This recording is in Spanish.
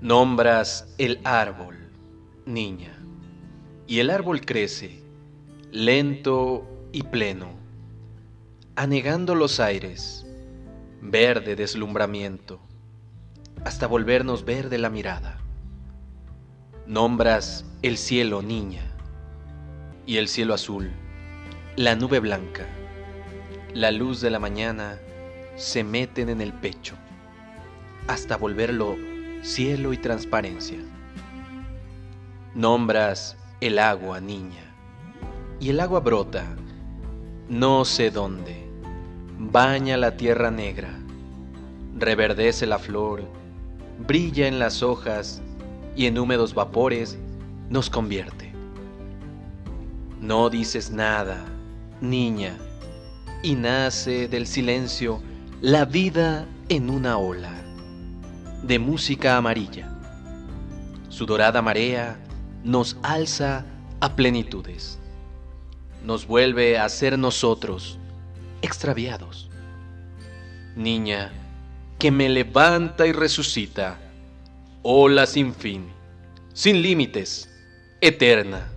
Nombras el árbol, niña, y el árbol crece, lento y pleno, anegando los aires, verde deslumbramiento, hasta volvernos verde la mirada. Nombras el cielo, niña, y el cielo azul, la nube blanca, la luz de la mañana se meten en el pecho, hasta volverlo cielo y transparencia. Nombras el agua, niña, y el agua brota, no sé dónde, baña la tierra negra, reverdece la flor, brilla en las hojas y en húmedos vapores nos convierte. No dices nada, niña, y nace del silencio la vida en una ola de música amarilla. Su dorada marea nos alza a plenitudes. Nos vuelve a ser nosotros extraviados. Niña, que me levanta y resucita, ola sin fin, sin límites, eterna.